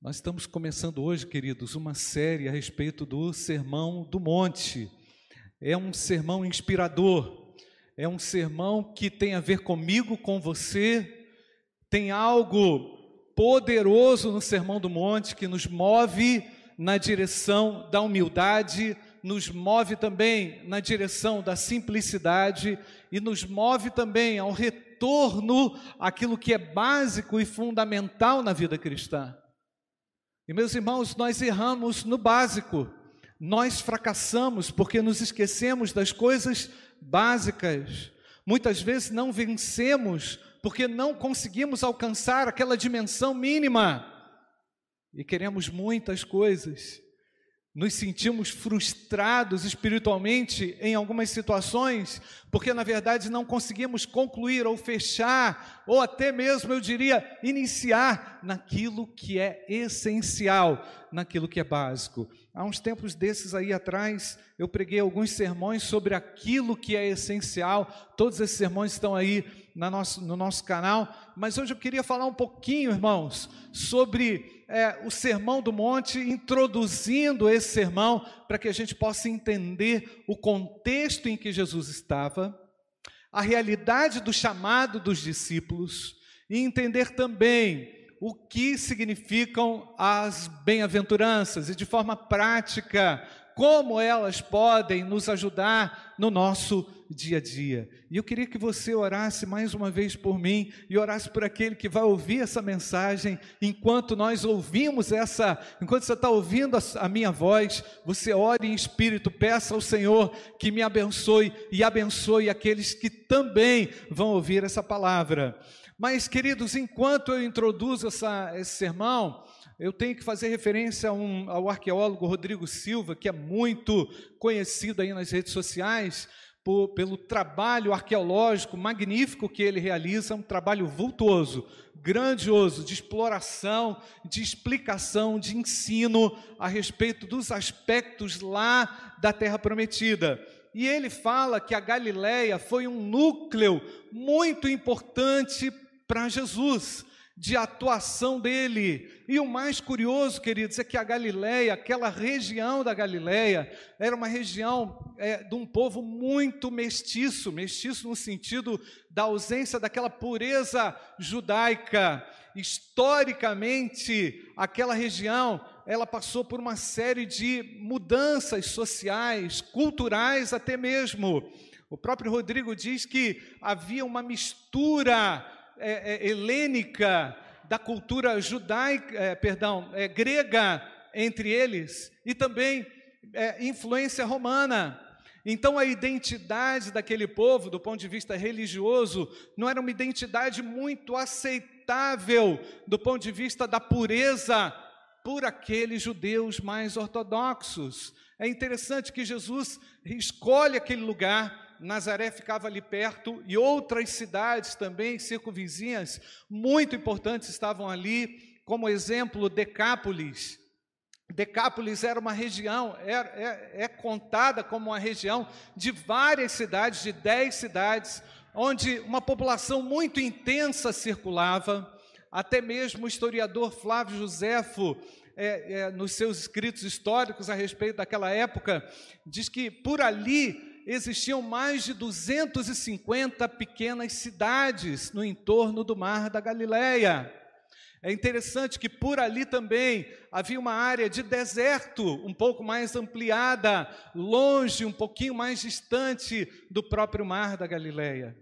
Nós estamos começando hoje, queridos, uma série a respeito do Sermão do Monte. É um sermão inspirador, é um sermão que tem a ver comigo, com você, tem algo poderoso no Sermão do Monte que nos move na direção da humildade, nos move também na direção da simplicidade e nos move também ao retorno àquilo que é básico e fundamental na vida cristã. E meus irmãos, nós erramos no básico, nós fracassamos porque nos esquecemos das coisas básicas. Muitas vezes não vencemos porque não conseguimos alcançar aquela dimensão mínima. E queremos muitas coisas nos sentimos frustrados espiritualmente em algumas situações, porque na verdade não conseguimos concluir ou fechar, ou até mesmo, eu diria, iniciar naquilo que é essencial, naquilo que é básico. Há uns tempos desses aí atrás, eu preguei alguns sermões sobre aquilo que é essencial, todos esses sermões estão aí nosso, no nosso canal, mas hoje eu queria falar um pouquinho, irmãos, sobre é, o Sermão do Monte, introduzindo esse sermão para que a gente possa entender o contexto em que Jesus estava, a realidade do chamado dos discípulos e entender também o que significam as bem-aventuranças e de forma prática como elas podem nos ajudar no nosso dia a dia. E eu queria que você orasse mais uma vez por mim e orasse por aquele que vai ouvir essa mensagem enquanto nós ouvimos essa, enquanto você está ouvindo a, minha voz, você ore em espírito, peça ao Senhor que me abençoe e abençoe aqueles que também vão ouvir essa palavra. Mas, queridos, enquanto eu introduzo essa, esse sermão, eu tenho que fazer referência um, ao arqueólogo Rodrigo Silva, que é muito conhecido aí nas redes sociais, por, pelo trabalho arqueológico magnífico que ele realiza, um trabalho vultuoso, grandioso, de exploração, de explicação, de ensino a respeito dos aspectos lá da Terra Prometida. E ele fala que a Galileia foi um núcleo muito importante para Jesus de atuação dele. E o mais curioso, queridos, é que a Galileia, aquela região da Galileia, era uma região é, de um povo muito mestiço, mestiço no sentido da ausência daquela pureza judaica. Historicamente, aquela região, ela passou por uma série de mudanças sociais, culturais até mesmo. O próprio Rodrigo diz que havia uma mistura é, é, helênica, da cultura judaica, é, perdão, é, grega entre eles e também é, influência romana. Então a identidade daquele povo, do ponto de vista religioso, não era uma identidade muito aceitável do ponto de vista da pureza por aqueles judeus mais ortodoxos. É interessante que Jesus escolhe aquele lugar Nazaré ficava ali perto e outras cidades também circunvizinhas muito importantes estavam ali, como exemplo Decápolis. Decápolis era uma região, é, é, é contada como uma região de várias cidades, de dez cidades, onde uma população muito intensa circulava. Até mesmo o historiador Flávio Josefo é, é, nos seus escritos históricos a respeito daquela época, diz que por ali existiam mais de 250 pequenas cidades no entorno do Mar da Galileia. É interessante que por ali também havia uma área de deserto um pouco mais ampliada, longe, um pouquinho mais distante do próprio Mar da Galileia.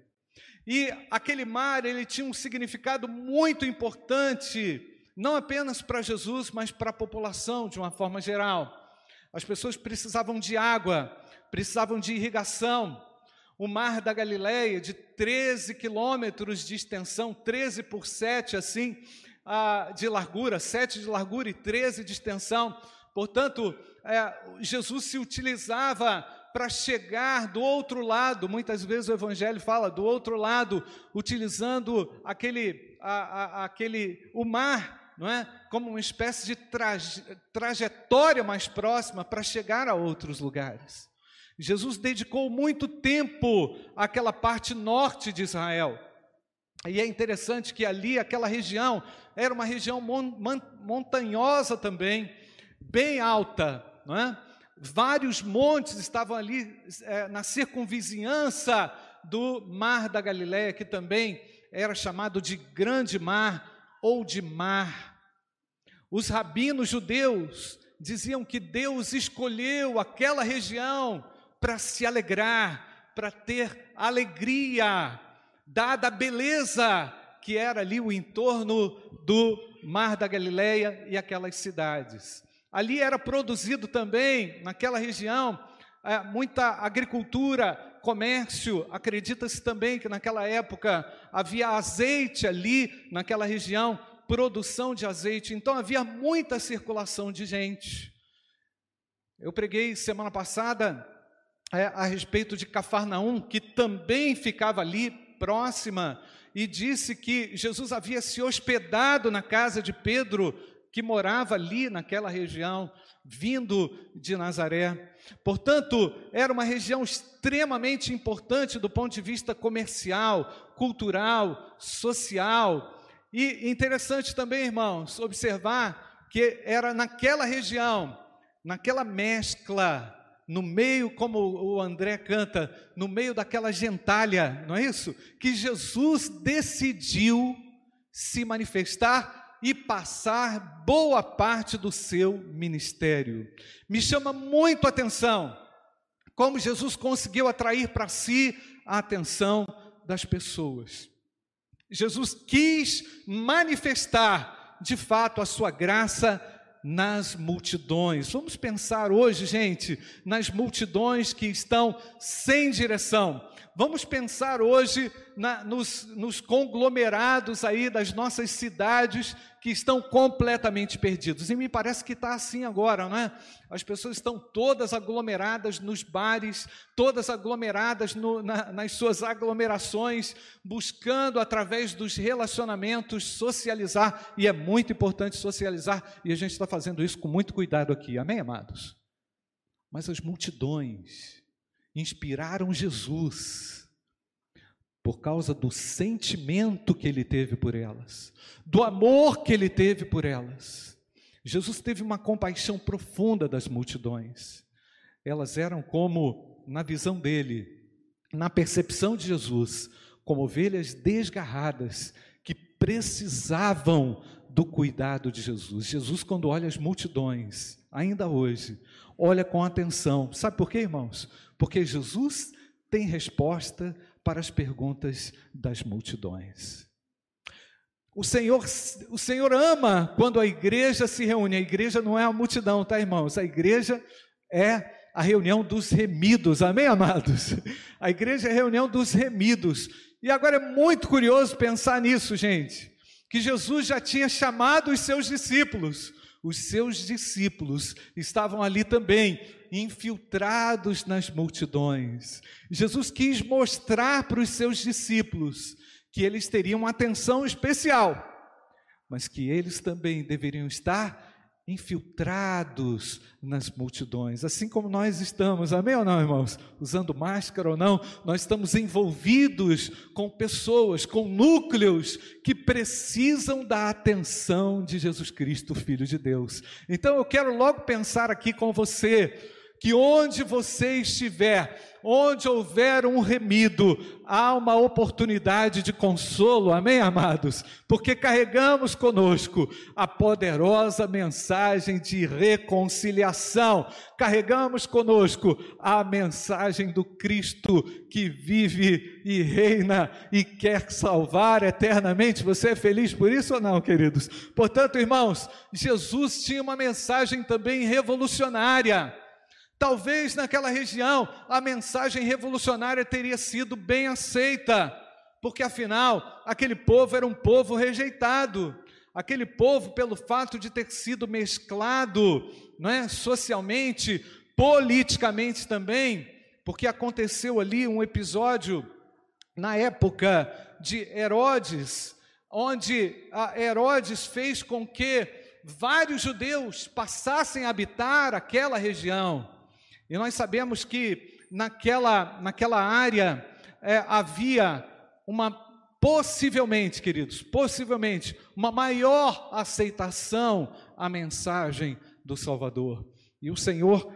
E aquele mar, ele tinha um significado muito importante, não apenas para Jesus, mas para a população de uma forma geral. As pessoas precisavam de água, precisavam de irrigação. O mar da Galileia, de 13 quilômetros de extensão, 13 por 7, assim, de largura, 7 de largura e 13 de extensão. Portanto, é, Jesus se utilizava para chegar do outro lado, muitas vezes o Evangelho fala do outro lado, utilizando aquele, a, a, aquele o mar, não é? como uma espécie de traje, trajetória mais próxima para chegar a outros lugares. Jesus dedicou muito tempo àquela parte norte de Israel. E é interessante que ali, aquela região, era uma região montanhosa também, bem alta, não é? Vários montes estavam ali é, na circunvizinhança do Mar da Galileia, que também era chamado de Grande Mar ou de Mar. Os rabinos judeus diziam que Deus escolheu aquela região para se alegrar, para ter alegria, dada a beleza que era ali o entorno do Mar da Galileia e aquelas cidades. Ali era produzido também, naquela região, é, muita agricultura, comércio. Acredita-se também que naquela época havia azeite ali, naquela região, produção de azeite. Então havia muita circulação de gente. Eu preguei semana passada a respeito de Cafarnaum, que também ficava ali próxima, e disse que Jesus havia se hospedado na casa de Pedro que morava ali naquela região, vindo de Nazaré. Portanto, era uma região extremamente importante do ponto de vista comercial, cultural, social. E interessante também, irmãos, observar que era naquela região, naquela mescla, no meio, como o André canta, no meio daquela gentalha, não é isso? Que Jesus decidiu se manifestar e passar boa parte do seu ministério. Me chama muito a atenção como Jesus conseguiu atrair para si a atenção das pessoas. Jesus quis manifestar de fato a sua graça nas multidões. Vamos pensar hoje, gente, nas multidões que estão sem direção. Vamos pensar hoje na, nos, nos conglomerados aí das nossas cidades que estão completamente perdidos. E me parece que está assim agora, não é? As pessoas estão todas aglomeradas nos bares, todas aglomeradas no, na, nas suas aglomerações, buscando através dos relacionamentos socializar, e é muito importante socializar, e a gente está fazendo isso com muito cuidado aqui, amém, amados? Mas as multidões inspiraram Jesus por causa do sentimento que ele teve por elas, do amor que ele teve por elas. Jesus teve uma compaixão profunda das multidões. Elas eram como, na visão dele, na percepção de Jesus, como ovelhas desgarradas que precisavam do cuidado de Jesus. Jesus, quando olha as multidões, ainda hoje, olha com atenção. Sabe por quê, irmãos? Porque Jesus tem resposta para as perguntas das multidões. O Senhor, o Senhor ama quando a igreja se reúne. A igreja não é a multidão, tá, irmãos? A igreja é a reunião dos remidos. Amém, amados? A igreja é a reunião dos remidos. E agora é muito curioso pensar nisso, gente. Que Jesus já tinha chamado os seus discípulos. Os seus discípulos estavam ali também, infiltrados nas multidões. Jesus quis mostrar para os seus discípulos que eles teriam atenção especial, mas que eles também deveriam estar infiltrados nas multidões, assim como nós estamos, amém ou não, irmãos? Usando máscara ou não, nós estamos envolvidos com pessoas, com núcleos que precisam da atenção de Jesus Cristo, Filho de Deus. Então eu quero logo pensar aqui com você que onde você estiver, onde houver um remido, há uma oportunidade de consolo, amém, amados? Porque carregamos conosco a poderosa mensagem de reconciliação, carregamos conosco a mensagem do Cristo que vive e reina e quer salvar eternamente. Você é feliz por isso ou não, queridos? Portanto, irmãos, Jesus tinha uma mensagem também revolucionária. Talvez naquela região a mensagem revolucionária teria sido bem aceita, porque afinal aquele povo era um povo rejeitado. Aquele povo, pelo fato de ter sido mesclado não é, socialmente, politicamente também, porque aconteceu ali um episódio na época de Herodes, onde Herodes fez com que vários judeus passassem a habitar aquela região. E nós sabemos que naquela, naquela área é, havia uma possivelmente, queridos, possivelmente, uma maior aceitação à mensagem do Salvador. E o Senhor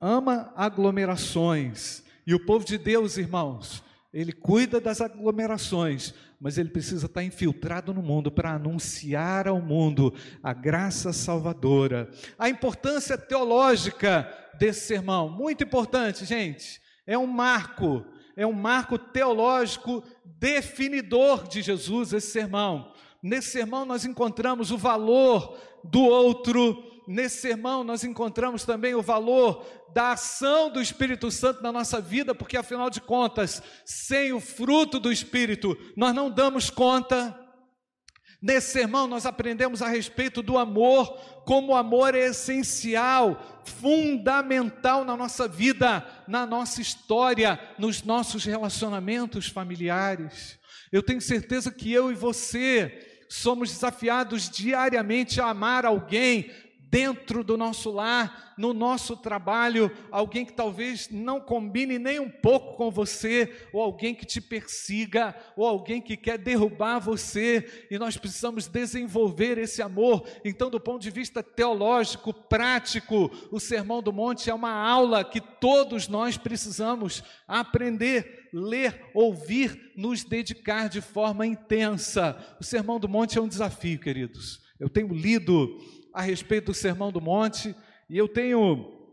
ama aglomerações. E o povo de Deus, irmãos, ele cuida das aglomerações, mas ele precisa estar infiltrado no mundo para anunciar ao mundo a graça salvadora. A importância teológica desse sermão, muito importante, gente. É um marco, é um marco teológico definidor de Jesus, esse sermão. Nesse sermão nós encontramos o valor do outro, nesse sermão nós encontramos também o valor da ação do Espírito Santo na nossa vida, porque afinal de contas, sem o fruto do Espírito, nós não damos conta. Nesse sermão nós aprendemos a respeito do amor, como o amor é essencial, fundamental na nossa vida, na nossa história, nos nossos relacionamentos familiares. Eu tenho certeza que eu e você somos desafiados diariamente a amar alguém, dentro do nosso lar, no nosso trabalho, alguém que talvez não combine nem um pouco com você, ou alguém que te persiga, ou alguém que quer derrubar você, e nós precisamos desenvolver esse amor. Então, do ponto de vista teológico, prático, o Sermão do Monte é uma aula que todos nós precisamos aprender, ler, ouvir, nos dedicar de forma intensa. O Sermão do Monte é um desafio, queridos. Eu tenho lido a respeito do Sermão do Monte, e eu tenho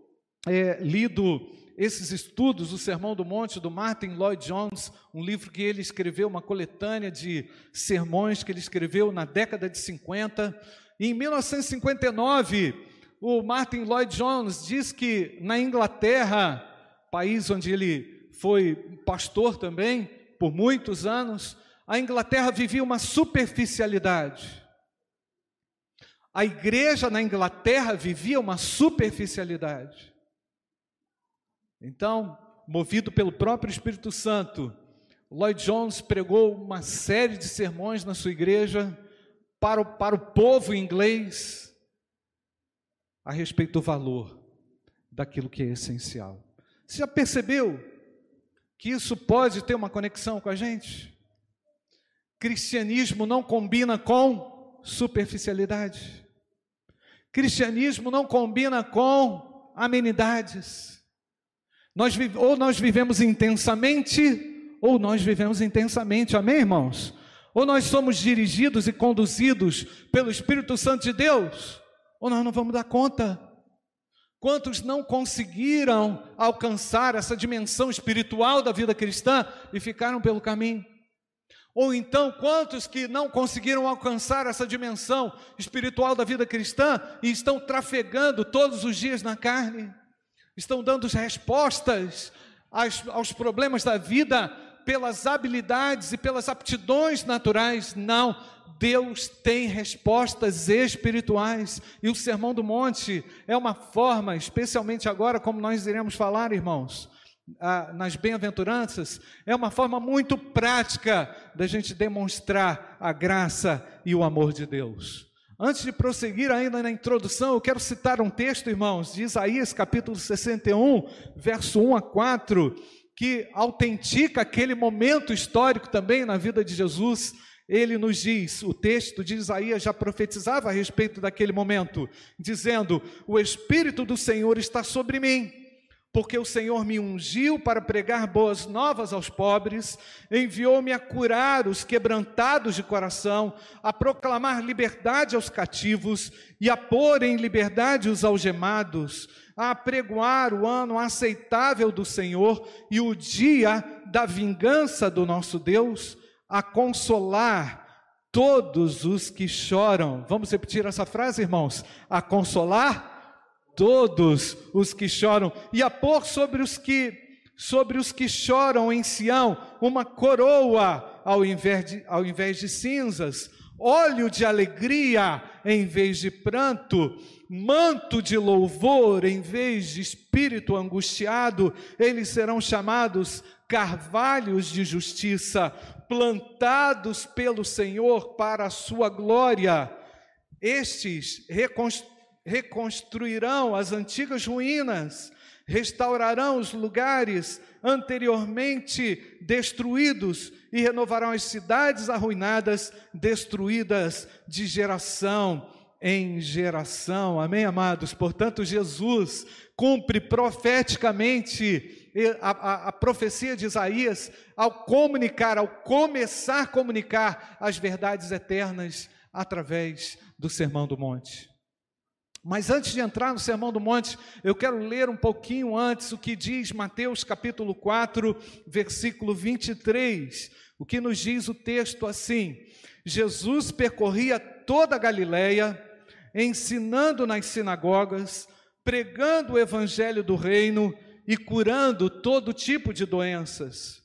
é, lido esses estudos do Sermão do Monte do Martin Lloyd Jones, um livro que ele escreveu, uma coletânea de sermões que ele escreveu na década de 50. E em 1959, o Martin Lloyd Jones diz que na Inglaterra, país onde ele foi pastor também por muitos anos, a Inglaterra vivia uma superficialidade. A igreja na Inglaterra vivia uma superficialidade. Então, movido pelo próprio Espírito Santo, Lloyd Jones pregou uma série de sermões na sua igreja para o, para o povo inglês a respeito do valor daquilo que é essencial. Você já percebeu que isso pode ter uma conexão com a gente? Cristianismo não combina com superficialidade. Cristianismo não combina com amenidades. Nós, ou nós vivemos intensamente, ou nós vivemos intensamente, amém, irmãos? Ou nós somos dirigidos e conduzidos pelo Espírito Santo de Deus, ou nós não vamos dar conta. Quantos não conseguiram alcançar essa dimensão espiritual da vida cristã e ficaram pelo caminho? Ou então, quantos que não conseguiram alcançar essa dimensão espiritual da vida cristã e estão trafegando todos os dias na carne? Estão dando respostas aos, aos problemas da vida pelas habilidades e pelas aptidões naturais? Não. Deus tem respostas espirituais e o Sermão do Monte é uma forma, especialmente agora, como nós iremos falar, irmãos, nas bem-aventuranças, é uma forma muito prática da gente demonstrar a graça e o amor de Deus. Antes de prosseguir ainda na introdução, eu quero citar um texto, irmãos, de Isaías capítulo 61, verso 1 a 4, que autentica aquele momento histórico também na vida de Jesus. Ele nos diz, o texto de Isaías já profetizava a respeito daquele momento, dizendo: O Espírito do Senhor está sobre mim porque o Senhor me ungiu para pregar boas novas aos pobres, enviou-me a curar os quebrantados de coração, a proclamar liberdade aos cativos e a pôr em liberdade os algemados, a pregoar o ano aceitável do Senhor e o dia da vingança do nosso Deus, a consolar todos os que choram. Vamos repetir essa frase, irmãos? A consolar todos os que choram, e a pôr sobre os que sobre os que choram em Sião uma coroa ao invés de, ao invés de cinzas, óleo de alegria em vez de pranto, manto de louvor em vez de espírito angustiado, eles serão chamados carvalhos de justiça, plantados pelo Senhor para a sua glória. Estes reconstruirão reconstruirão as antigas ruínas, restaurarão os lugares anteriormente destruídos e renovarão as cidades arruinadas, destruídas de geração em geração. Amém, amados? Portanto, Jesus cumpre profeticamente a, a, a, profecia de Isaías ao comunicar, ao começar a comunicar as verdades eternas através do Sermão do Monte. Mas antes de entrar no Sermão do Monte, eu quero ler um pouquinho antes o que diz Mateus capítulo 4, versículo 23. O que nos diz o texto assim: Jesus percorria toda a Galileia, ensinando nas sinagogas, pregando o evangelho do reino e curando todo tipo de doenças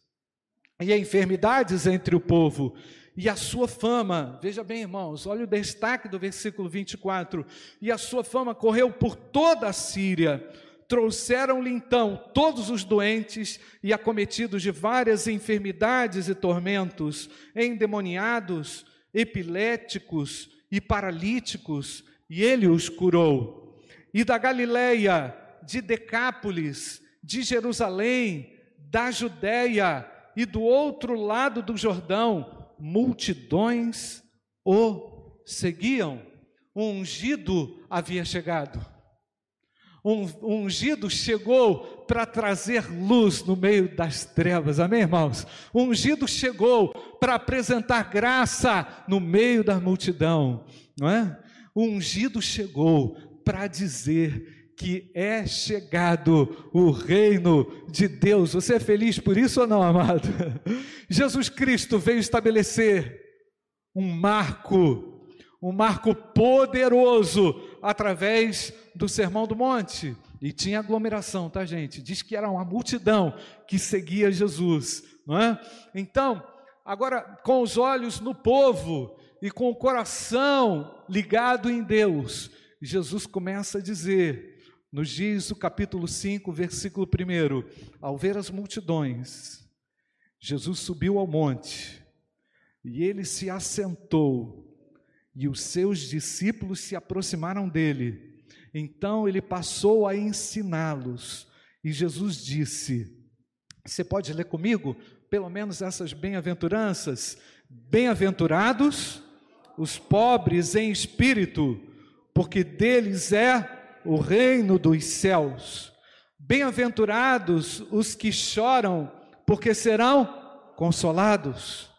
e enfermidades entre o povo. E a sua fama, veja bem, irmãos, olha o destaque do versículo 24: e a sua fama correu por toda a Síria. Trouxeram-lhe então todos os doentes e acometidos de várias enfermidades e tormentos, endemoniados, epiléticos e paralíticos, e ele os curou. E da Galileia, de Decápolis, de Jerusalém, da Judéia e do outro lado do Jordão, multidões o seguiam. O ungido havia chegado. Um, ungido chegou para trazer luz no meio das trevas, amém, irmãos? O ungido chegou para apresentar graça no meio da multidão, não é? Ungido chegou para dizer que é chegado o reino de Deus. Você é feliz por isso ou não, amado? Jesus Cristo veio estabelecer um marco, um marco poderoso através do Sermão do Monte. E tinha aglomeração, tá, gente? Diz que era uma multidão que seguia Jesus, não é? Então, agora com os olhos no povo e com o coração ligado em Deus, Jesus começa a dizer, nos diz o capítulo 5, versículo 1, ao ver as multidões, Jesus subiu ao monte e ele se assentou, e os seus discípulos se aproximaram dele. Então ele passou a ensiná-los, e Jesus disse: Você pode ler comigo, pelo menos essas bem-aventuranças? Bem-aventurados os pobres em espírito, porque deles é o reino dos céus. Bem-aventurados os que choram, porque serão consolados.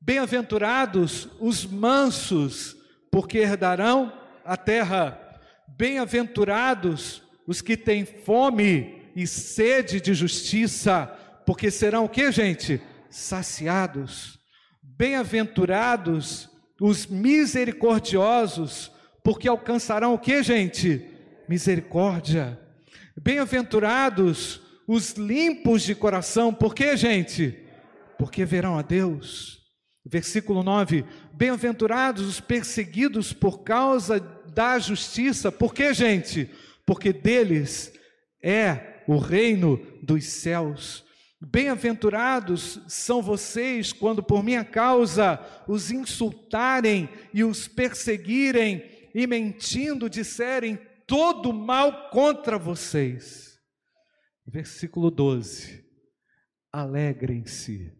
Bem-aventurados os mansos, porque herdarão a terra. Bem-aventurados os que têm fome e sede de justiça, porque serão o que, gente? Saciados. Bem-aventurados os misericordiosos, porque alcançarão o que, gente? Misericórdia. Bem-aventurados os limpos de coração, por que, gente? Porque verão a Deus. Versículo 9: Bem-aventurados os perseguidos por causa da justiça, por que, gente? Porque deles é o reino dos céus. Bem-aventurados são vocês quando por minha causa os insultarem e os perseguirem e mentindo disserem todo mal contra vocês. Versículo 12. Alegrem-se.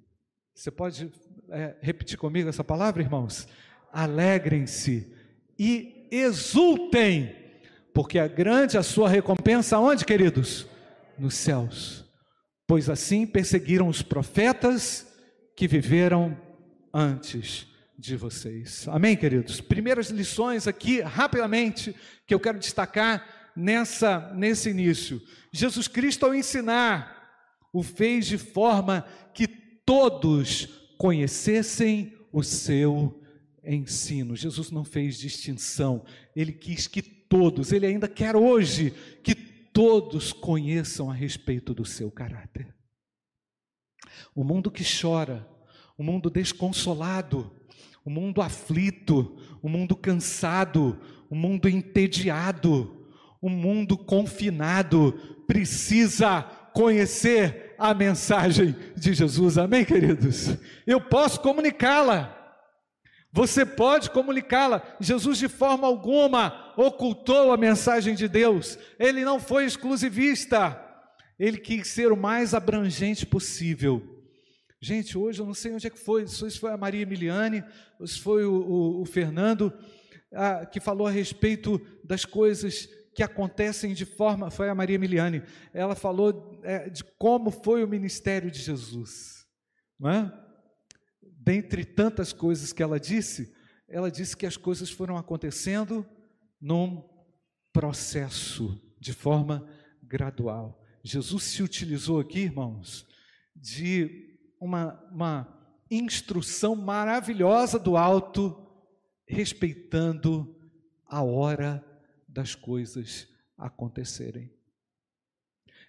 Você pode é, repetir comigo essa palavra, irmãos? Alegrem-se e exultem, porque é grande a sua recompensa, onde, queridos? Nos céus pois assim perseguiram os profetas que viveram antes de vocês. Amém, queridos? Primeiras lições aqui, rapidamente, que eu quero destacar nessa nesse início. Jesus Cristo ao ensinar o fez de forma que todos conhecessem o seu ensino. Jesus não fez distinção, ele quis que todos, ele ainda quer hoje que todos conheçam a respeito do seu caráter. O mundo que chora, o mundo desconsolado, o mundo aflito, o mundo cansado, o mundo entediado, o mundo confinado, precisa conhecer a mensagem de Jesus. Amém, queridos? Eu posso comunicá-la. Você pode comunicá-la. Jesus, de forma alguma, ocultou a mensagem de Deus, ele não foi exclusivista, ele quis ser o mais abrangente possível. Gente, hoje eu não sei onde é que foi, se foi a Maria Emiliane, se foi o, o, o Fernando, ah, que falou a respeito das coisas que acontecem de forma. Foi a Maria Emiliane, ela falou é, de como foi o ministério de Jesus, não é? dentre tantas coisas que ela disse, ela disse que as coisas foram acontecendo num processo, de forma gradual. Jesus se utilizou aqui, irmãos, de uma, uma instrução maravilhosa do alto, respeitando a hora das coisas acontecerem.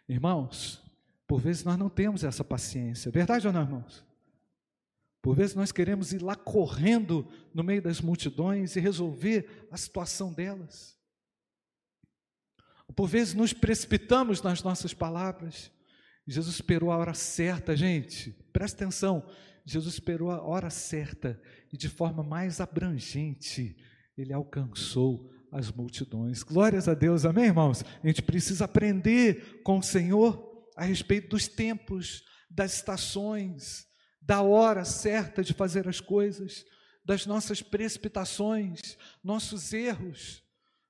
Irmãos, por vezes nós não temos essa paciência, verdade ou não, irmãos? Por vezes nós queremos ir lá correndo no meio das multidões e resolver a situação delas. Por vezes nos precipitamos nas nossas palavras. Jesus esperou a hora certa, gente. Presta atenção. Jesus esperou a hora certa e de forma mais abrangente ele alcançou as multidões. Glórias a Deus, amém, irmãos? A gente precisa aprender com o Senhor a respeito dos tempos, das estações, da hora certa de fazer as coisas, das nossas precipitações, nossos erros,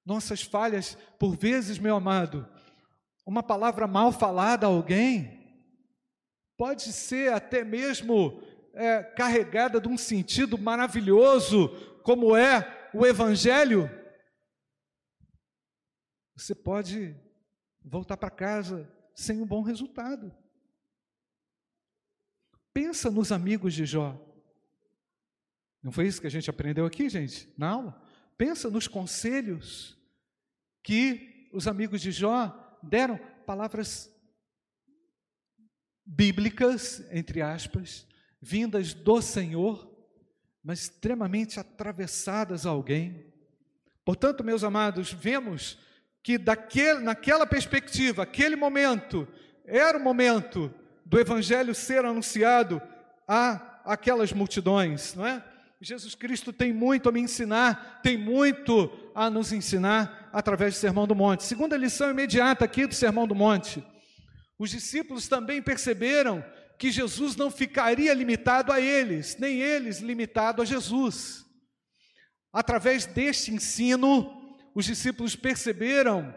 nossas falhas. Por vezes, meu amado, uma palavra mal falada a alguém pode ser até mesmo é, carregada de um sentido maravilhoso, como é o Evangelho. Você pode voltar para casa sem um bom resultado. Pensa nos amigos de Jó. Não foi isso que a gente aprendeu aqui, gente, na aula? Pensa nos conselhos que os amigos de Jó deram, palavras bíblicas, entre aspas, vindas do Senhor, mas extremamente atravessadas a alguém. Portanto, meus amados, vemos que daquele, naquela perspectiva, aquele momento, era o momento do evangelho ser anunciado a aquelas multidões, não é? Jesus Cristo tem muito a me ensinar, tem muito a nos ensinar através do Sermão do Monte. Segunda lição imediata aqui do Sermão do Monte. Os discípulos também perceberam que Jesus não ficaria limitado a eles, nem eles limitado a Jesus. Através deste ensino, os discípulos perceberam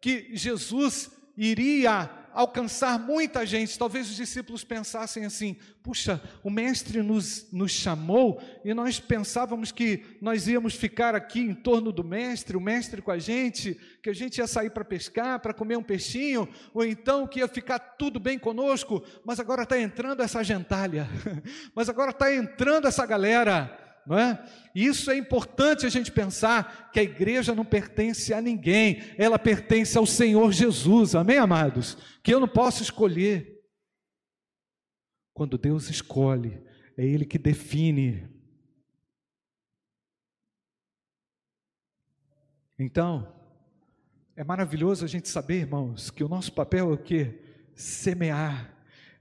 que Jesus iria alcançar muita gente. Talvez os discípulos pensassem assim: puxa, o Mestre nos, nos chamou e nós pensávamos que nós íamos ficar aqui em torno do Mestre, o Mestre com a gente, que a gente ia sair para pescar, para comer um peixinho, ou então que ia ficar tudo bem conosco, mas agora está entrando essa gentalha, mas agora está entrando essa galera não é? Isso é importante a gente pensar que a igreja não pertence a ninguém, ela pertence ao Senhor Jesus, amém, amados? Que eu não posso escolher. Quando Deus escolhe, é Ele que define. Então, é maravilhoso a gente saber, irmãos, que o nosso papel é o que? Semear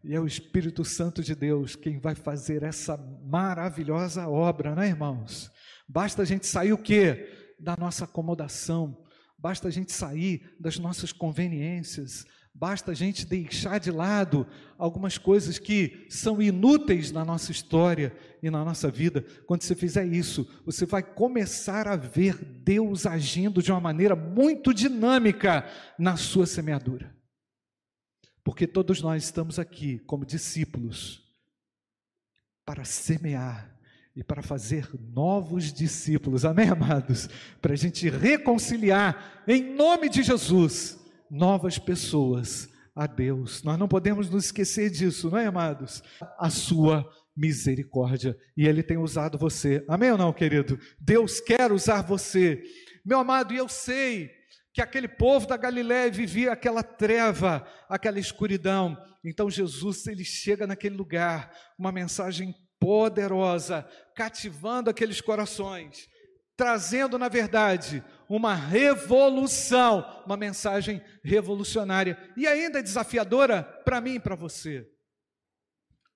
e é o Espírito Santo de Deus quem vai fazer essa maravilhosa obra, né, irmãos? Basta a gente sair o quê? Da nossa acomodação, basta a gente sair das nossas conveniências, basta a gente deixar de lado algumas coisas que são inúteis na nossa história e na nossa vida. Quando você fizer isso, você vai começar a ver Deus agindo de uma maneira muito dinâmica na sua semeadura. Porque todos nós estamos aqui como discípulos para semear e para fazer novos discípulos, amém, amados? Para a gente reconciliar, em nome de Jesus, novas pessoas a Deus. Nós não podemos nos esquecer disso, não é, amados? A sua misericórdia. E Ele tem usado você, amém ou não, querido? Deus quer usar você. Meu amado, e eu sei que aquele povo da Galiléia vivia aquela treva, aquela escuridão. Então Jesus ele chega naquele lugar, uma mensagem poderosa, cativando aqueles corações, trazendo na verdade uma revolução, uma mensagem revolucionária e ainda desafiadora para mim e para você.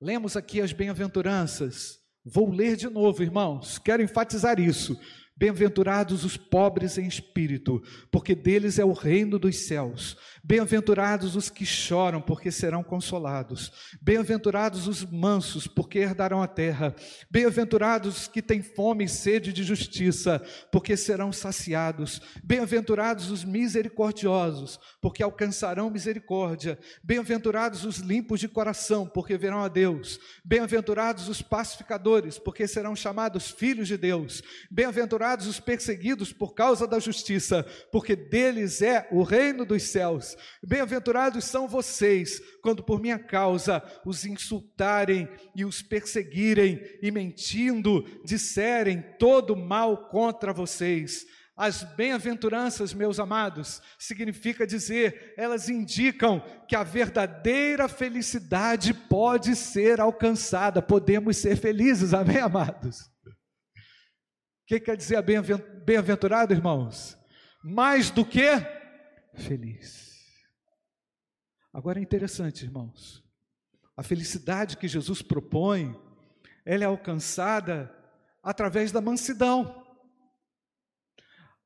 Lemos aqui as bem-aventuranças. Vou ler de novo, irmãos. Quero enfatizar isso. Bem-aventurados os pobres em espírito, porque deles é o reino dos céus. Bem-aventurados os que choram, porque serão consolados. Bem-aventurados os mansos, porque herdarão a terra. Bem-aventurados os que têm fome e sede de justiça, porque serão saciados. Bem-aventurados os misericordiosos, porque alcançarão misericórdia. Bem-aventurados os limpos de coração, porque verão a Deus. Bem-aventurados os pacificadores, porque serão chamados filhos de Deus. Bem-aventurados bem-aventurados os perseguidos por causa da justiça, porque deles é o reino dos céus. Bem-aventurados são vocês, quando por minha causa os insultarem e os perseguirem, e mentindo disserem todo mal contra vocês. As bem-aventuranças, meus amados, significa dizer, elas indicam que a verdadeira felicidade pode ser alcançada, podemos ser felizes, amém, amados? Que quer dizer bem-aventurado, irmãos? Mais do que feliz. Agora é interessante, irmãos. A felicidade que Jesus propõe, ela é alcançada através da mansidão.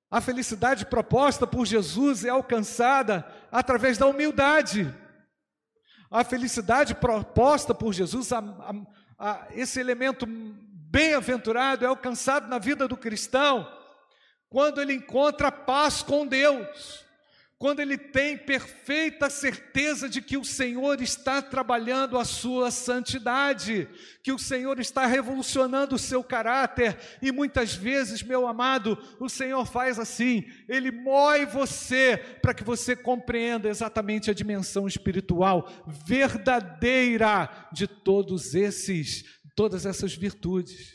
A felicidade proposta por Jesus é alcançada através da humildade. A felicidade proposta por Jesus, a, a, a, esse elemento bem-aventurado é alcançado na vida do cristão quando ele encontra paz com Deus, quando ele tem perfeita certeza de que o Senhor está trabalhando a sua santidade, que o Senhor está revolucionando o seu caráter, e muitas vezes, meu amado, o Senhor faz assim, ele moe você para que você compreenda exatamente a dimensão espiritual verdadeira de todos esses todas essas virtudes.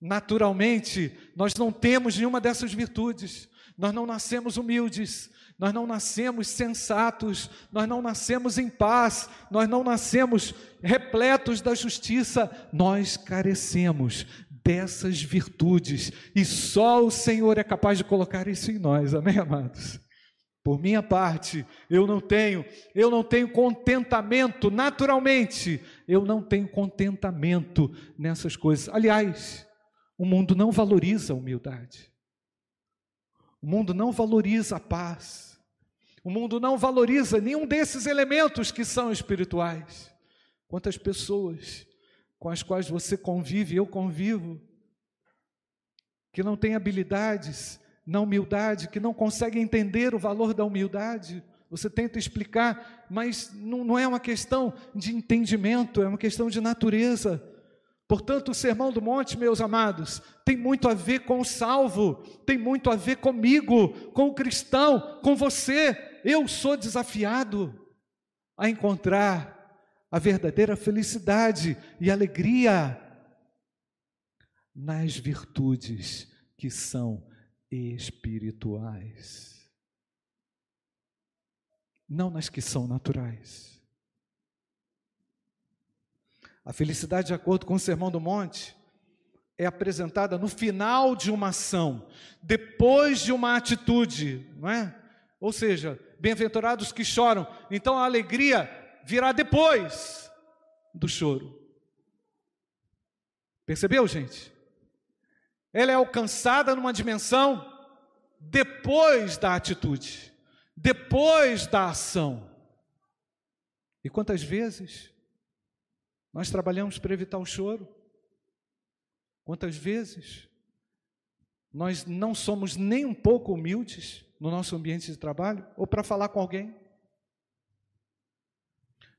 Naturalmente, nós não temos nenhuma dessas virtudes. Nós não nascemos humildes, nós não nascemos sensatos, nós não nascemos em paz, nós não nascemos repletos da justiça, nós carecemos dessas virtudes e só o Senhor é capaz de colocar isso em nós, amém, amados? Por minha parte, eu não tenho, eu não tenho contentamento naturalmente, eu não tenho contentamento nessas coisas. Aliás, o mundo não valoriza a humildade. O mundo não valoriza a paz. O mundo não valoriza nenhum desses elementos que são espirituais. Quantas pessoas com as quais você convive, eu convivo, que não têm habilidades na humildade, que não consegue entender o valor da humildade. Você tenta explicar, mas não, não é uma questão de entendimento, é uma questão de natureza. Portanto, o Sermão do Monte, meus amados, tem muito a ver com o salvo, tem muito a ver comigo, com o cristão, com você. Eu sou desafiado a encontrar a verdadeira felicidade e alegria nas virtudes que são espirituais, não nas que são naturais. A felicidade, de acordo com o Sermão do Monte, é apresentada no final de uma ação, depois de uma atitude, não é? Ou seja, bem-aventurados que choram. Então a alegria virá depois do choro. Percebeu, gente? Ela é alcançada numa dimensão depois da atitude, depois da ação. E quantas vezes nós trabalhamos para evitar o choro? Quantas vezes nós não somos nem um pouco humildes no nosso ambiente de trabalho ou para falar com alguém?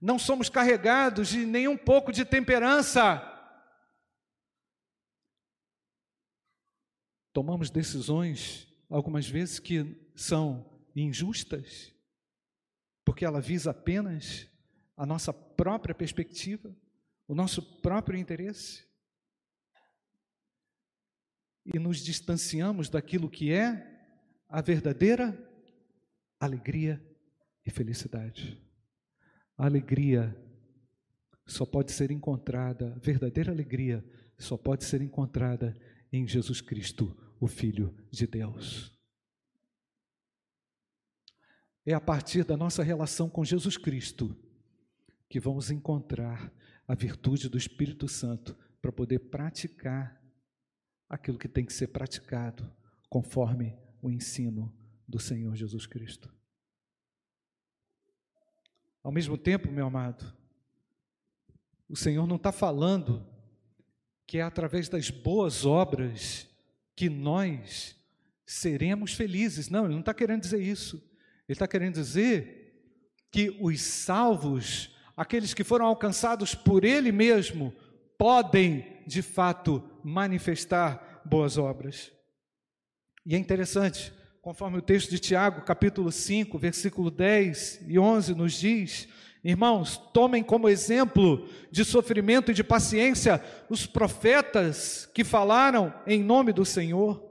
Não somos carregados de nem um pouco de temperança tomamos decisões, algumas vezes, que são injustas, porque ela visa apenas a nossa própria perspectiva, o nosso próprio interesse. E nos distanciamos daquilo que é a verdadeira alegria e felicidade. A alegria só pode ser encontrada, verdadeira alegria só pode ser encontrada em Jesus Cristo, o Filho de Deus. É a partir da nossa relação com Jesus Cristo que vamos encontrar a virtude do Espírito Santo para poder praticar aquilo que tem que ser praticado conforme o ensino do Senhor Jesus Cristo. Ao mesmo tempo, meu amado, o Senhor não está falando que é através das boas obras que nós seremos felizes. Não, ele não está querendo dizer isso. Ele está querendo dizer que os salvos, aqueles que foram alcançados por Ele mesmo, podem de fato manifestar boas obras. E é interessante, conforme o texto de Tiago, capítulo 5, versículo 10 e 11, nos diz: Irmãos, tomem como exemplo de sofrimento e de paciência os profetas que falaram em nome do Senhor.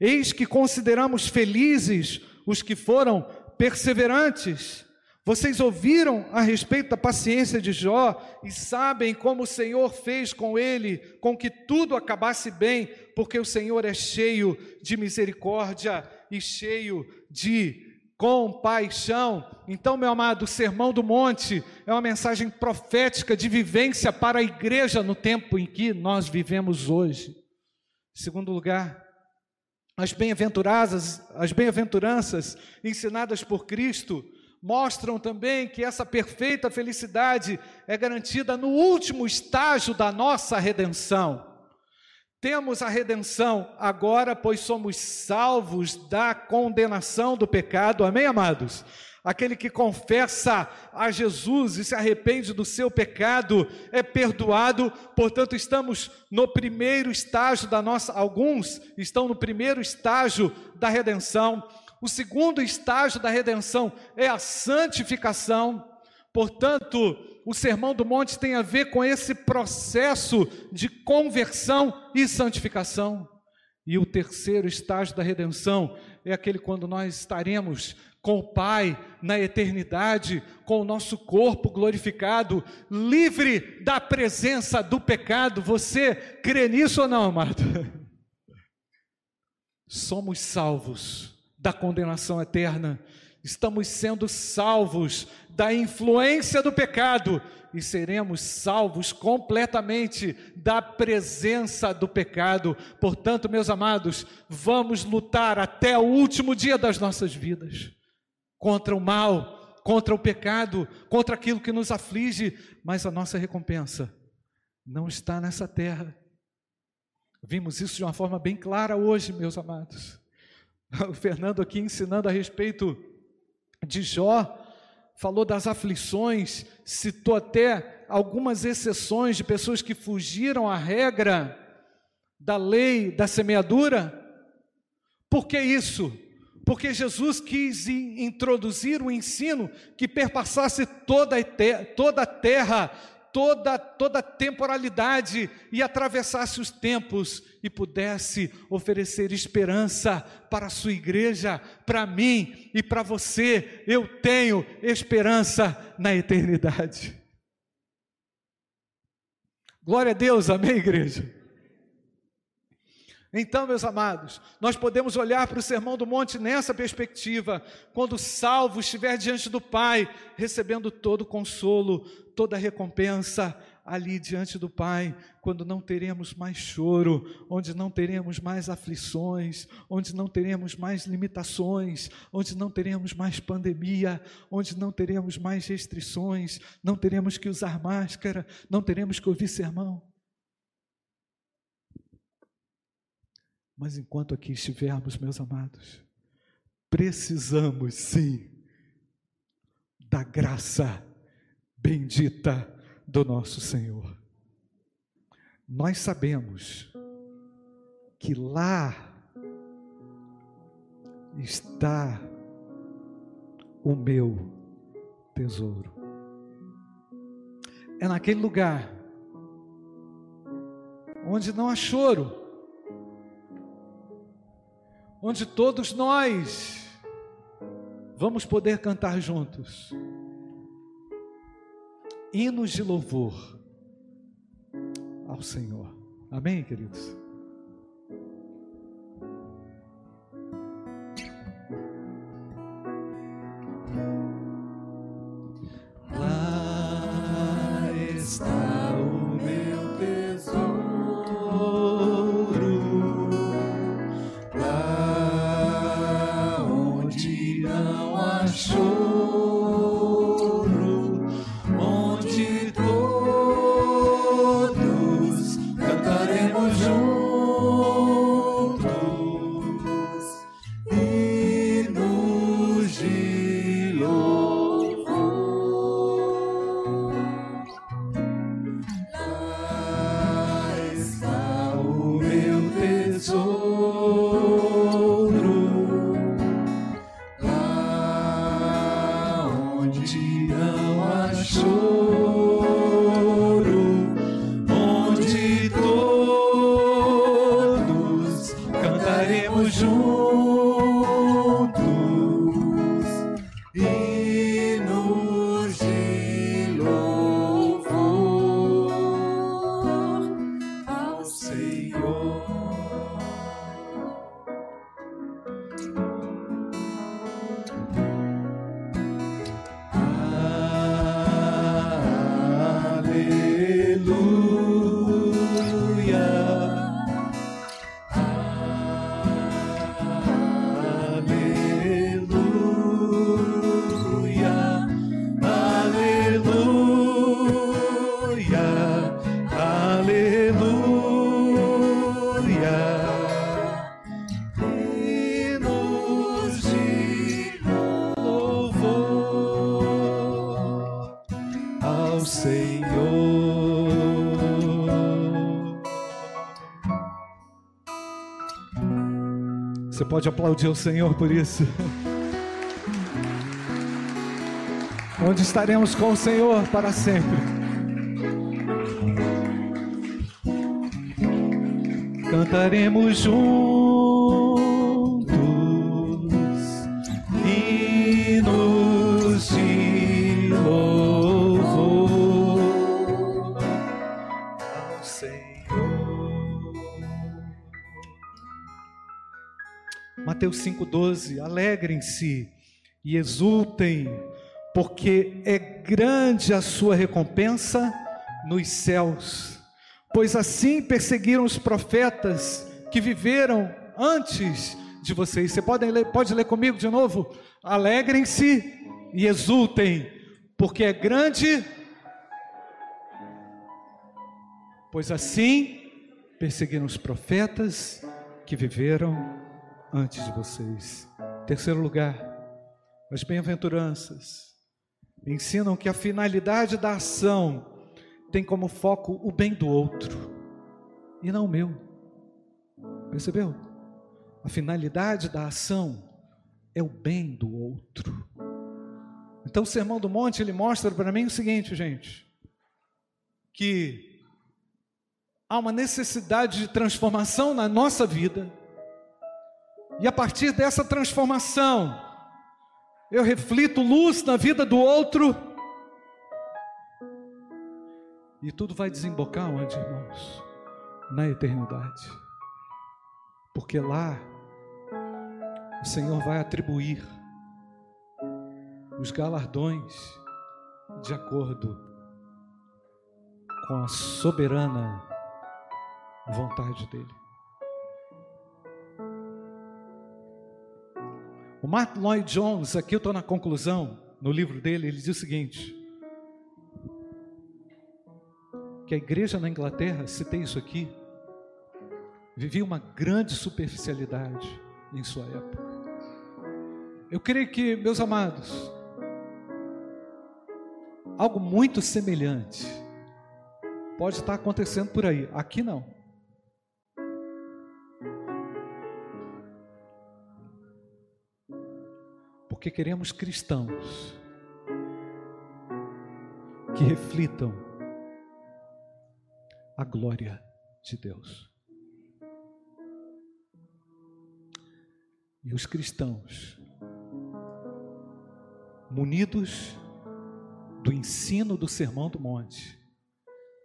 Eis que consideramos felizes os que foram perseverantes. Vocês ouviram a respeito da paciência de Jó e sabem como o Senhor fez com ele, com que tudo acabasse bem, porque o Senhor é cheio de misericórdia e cheio de compaixão. Então, meu amado, o Sermão do Monte é uma mensagem profética de vivência para a igreja no tempo em que nós vivemos hoje. Segundo lugar, as bem-aventuranças, as bem-aventuranças ensinadas por Cristo mostram também que essa perfeita felicidade é garantida no último estágio da nossa redenção. Temos a redenção agora, pois somos salvos da condenação do pecado. Amém, amados? Aquele que confessa a Jesus e se arrepende do seu pecado é perdoado, portanto, estamos no primeiro estágio da nossa, alguns estão no primeiro estágio da redenção. O segundo estágio da redenção é a santificação. Portanto, o Sermão do Monte tem a ver com esse processo de conversão e santificação. E o terceiro estágio da redenção é aquele quando nós estaremos com o Pai na eternidade, com o nosso corpo glorificado, livre da presença do pecado. Você crê nisso ou não, amado? Somos salvos da condenação eterna, estamos sendo salvos da influência do pecado e seremos salvos completamente da presença do pecado. Portanto, meus amados, vamos lutar até o último dia das nossas vidas contra o mal, contra o pecado, contra aquilo que nos aflige, mas a nossa recompensa não está nessa terra. Vimos isso de uma forma bem clara hoje, meus amados. O Fernando aqui ensinando a respeito de Jó, falou das aflições, citou até algumas exceções de pessoas que fugiram à regra da lei da semeadura. Por que isso? porque Jesus quis introduzir o ensino que perpassasse toda a terra, toda, toda temporalidade e atravessasse os tempos e pudesse oferecer esperança para a sua igreja, para mim e para você. Eu tenho esperança na eternidade. Glória a Deus, amém, igreja? Então, meus amados, nós podemos olhar para o Sermão do Monte nessa perspectiva, quando o salvo estiver diante do Pai, recebendo todo o consolo, toda a recompensa ali diante do Pai, quando não teremos mais choro, onde não teremos mais aflições, onde não teremos mais limitações, onde não teremos mais pandemia, onde não teremos mais restrições, não teremos que usar máscara, não teremos que ouvir sermão. Mas enquanto aqui estivermos, meus amados, precisamos sim da graça bendita do nosso Senhor. Nós sabemos que lá está o meu tesouro. É naquele lugar onde não há choro, onde todos nós vamos poder cantar juntos hinos de louvor ao Senhor. Amém, queridos? 记得我说。Pode aplaudir o Senhor por isso. Onde estaremos com o Senhor para sempre. Cantaremos juntos Mateus 5,12: Alegrem-se e exultem, porque é grande a sua recompensa nos céus. Pois assim perseguiram os profetas que viveram antes de vocês. Você pode ler, pode ler comigo de novo? Alegrem-se e exultem, porque é grande. Pois assim perseguiram os profetas que viveram antes de vocês. Terceiro lugar, as bem-aventuranças ensinam que a finalidade da ação tem como foco o bem do outro e não o meu. Percebeu? A finalidade da ação é o bem do outro. Então o Sermão do Monte ele mostra para mim o seguinte, gente, que há uma necessidade de transformação na nossa vida e a partir dessa transformação, eu reflito luz na vida do outro. E tudo vai desembocar onde, irmãos? Na eternidade. Porque lá o Senhor vai atribuir os galardões de acordo com a soberana vontade dEle. Martin Lloyd Jones, aqui eu estou na conclusão, no livro dele, ele diz o seguinte: que a igreja na Inglaterra, citei isso aqui, vivia uma grande superficialidade em sua época. Eu creio que, meus amados, algo muito semelhante pode estar acontecendo por aí. Aqui não. Porque queremos cristãos que reflitam a glória de Deus. E os cristãos, munidos do ensino do Sermão do Monte,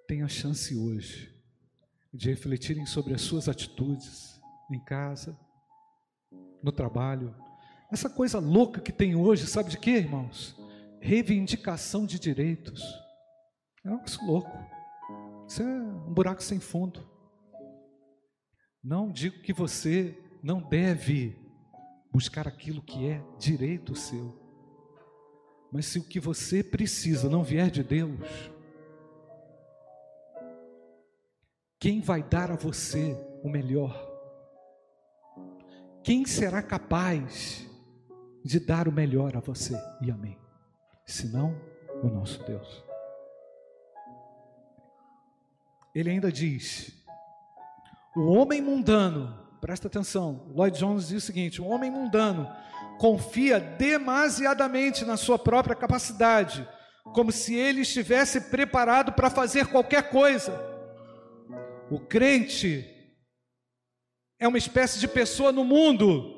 têm a chance hoje de refletirem sobre as suas atitudes em casa, no trabalho, essa coisa louca que tem hoje, sabe de quê, irmãos? Reivindicação de direitos. É um negócio louco. Isso é um buraco sem fundo. Não digo que você não deve buscar aquilo que é direito seu. Mas se o que você precisa não vier de Deus, quem vai dar a você o melhor? Quem será capaz de dar o melhor a você e a mim? Senão o nosso Deus. Ele ainda diz: o homem mundano, presta atenção, Lloyd Jones diz o seguinte: o homem mundano confia demasiadamente na sua própria capacidade, como se ele estivesse preparado para fazer qualquer coisa. O crente é uma espécie de pessoa no mundo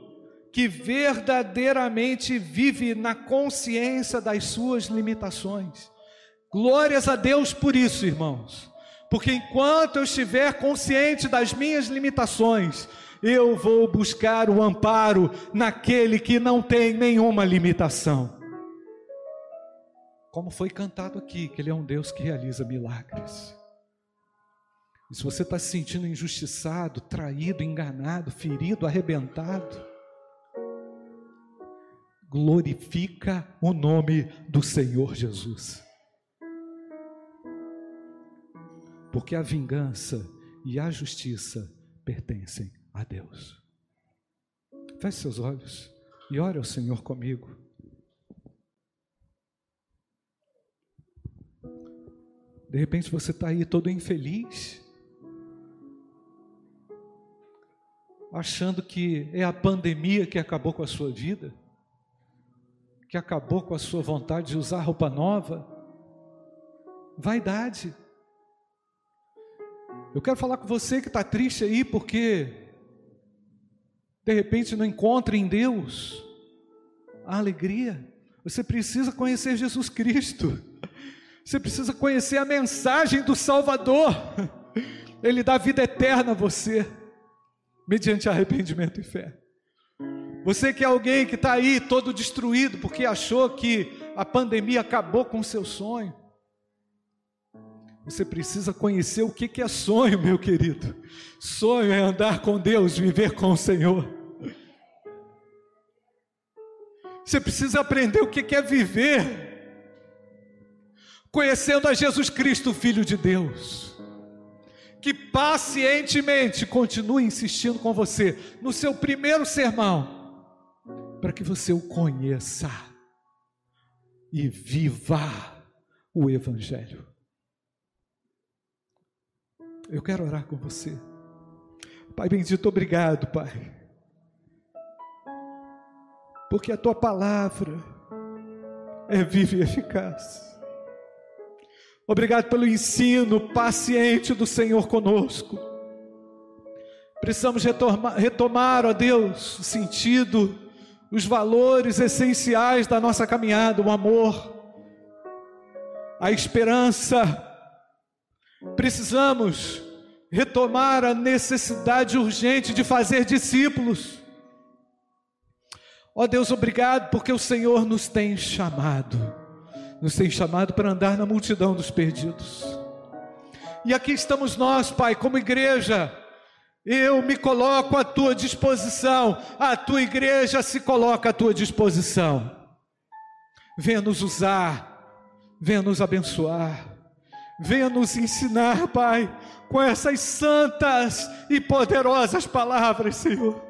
que verdadeiramente vive na consciência das suas limitações. Glórias a Deus por isso, irmãos. Porque enquanto eu estiver consciente das minhas limitações, eu vou buscar o amparo naquele que não tem nenhuma limitação. Como foi cantado aqui, que Ele é um Deus que realiza milagres. E se você está se sentindo injustiçado, traído, enganado, ferido, arrebentado, glorifica o nome do Senhor Jesus. Porque a vingança e a justiça pertencem a Deus. Feche seus olhos e ore ao Senhor comigo. De repente você está aí todo infeliz, achando que é a pandemia que acabou com a sua vida, que acabou com a sua vontade de usar roupa nova. Vaidade. Eu quero falar com você que está triste aí porque de repente não encontra em Deus a alegria. Você precisa conhecer Jesus Cristo. Você precisa conhecer a mensagem do Salvador. Ele dá vida eterna a você mediante arrependimento e fé. Você que é alguém que está aí todo destruído porque achou que a pandemia acabou com o seu sonho. Você precisa conhecer o que é sonho, meu querido. Sonho é andar com Deus, viver com o Senhor. Você precisa aprender o que é viver, conhecendo a Jesus Cristo, Filho de Deus que pacientemente continue insistindo com você no seu primeiro sermão, para que você o conheça e viva o Evangelho. Eu quero orar com você. Pai bendito, obrigado, Pai, porque a tua palavra é viva e eficaz Obrigado pelo ensino paciente do Senhor conosco. Precisamos retomar, retomar, ó Deus, o sentido, os valores essenciais da nossa caminhada, o amor, a esperança. Precisamos retomar a necessidade urgente de fazer discípulos. Ó Deus, obrigado porque o Senhor nos tem chamado nos tem chamado para andar na multidão dos perdidos. E aqui estamos nós, Pai, como igreja. Eu me coloco à tua disposição, a tua igreja se coloca à tua disposição. Venha nos usar, venha nos abençoar, venha nos ensinar, Pai, com essas santas e poderosas palavras, Senhor.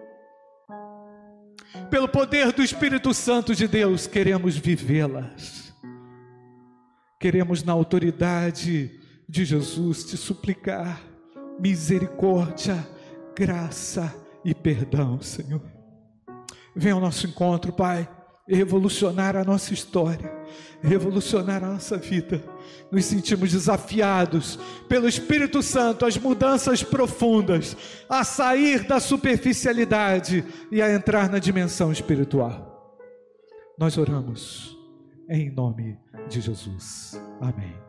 Pelo poder do Espírito Santo de Deus, queremos vivê-las Queremos, na autoridade de Jesus, te suplicar misericórdia, graça e perdão, Senhor. Venha ao nosso encontro, Pai, revolucionar a nossa história, revolucionar a nossa vida. Nos sentimos desafiados pelo Espírito Santo às mudanças profundas, a sair da superficialidade e a entrar na dimensão espiritual. Nós oramos em nome de Jesus. Amém.